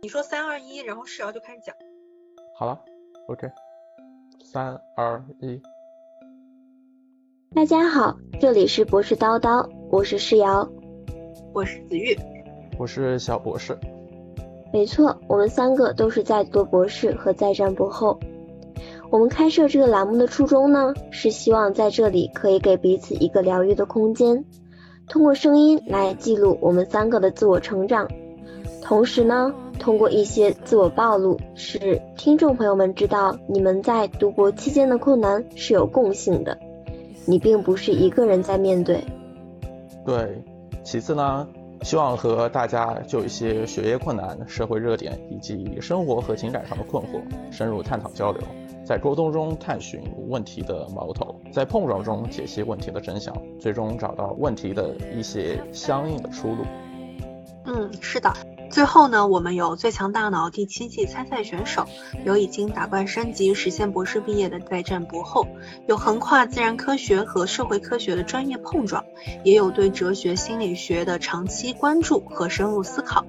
你说三二一，然后世瑶就开始讲。好了，OK，三二一。大家好，这里是博士叨叨，我是世瑶，我是子玉，我是小博士。没错，我们三个都是在读博士和在战博后。我们开设这个栏目的初衷呢，是希望在这里可以给彼此一个疗愈的空间，通过声音来记录我们三个的自我成长，同时呢，通过一些自我暴露，使听众朋友们知道你们在读博期间的困难是有共性的，你并不是一个人在面对。对，其次呢，希望和大家就一些学业困难、社会热点以及生活和情感上的困惑深入探讨交流。在沟通中探寻问题的矛头，在碰撞中解析问题的真相，最终找到问题的一些相应的出路。嗯，是的。最后呢，我们有最强大脑第七季参赛选手，有已经打怪升级实现博士毕业的在战博后，有横跨自然科学和社会科学的专业碰撞，也有对哲学心理学的长期关注和深入思考。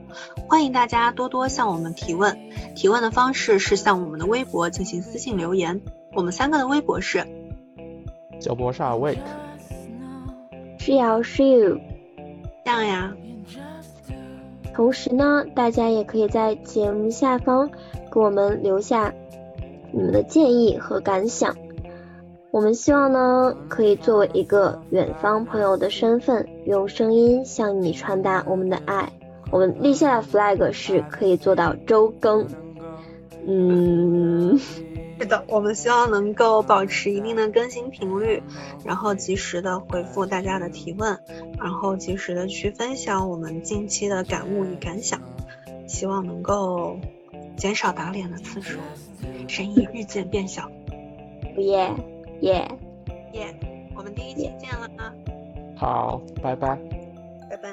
欢迎大家多多向我们提问，提问的方式是向我们的微博进行私信留言。我们三个的微博是：小博士 awake，是瑶是 you，这样呀。同时呢，大家也可以在节目下方给我们留下你们的建议和感想。我们希望呢，可以作为一个远方朋友的身份，用声音向你传达我们的爱。我们立下的 flag 是可以做到周更。嗯。是的，我们希望能够保持一定的更新频率，然后及时的回复大家的提问，然后及时的去分享我们近期的感悟与感想，希望能够减少打脸的次数，声音日渐变小。耶耶耶！我们第一期见了啊！好，拜拜。拜拜。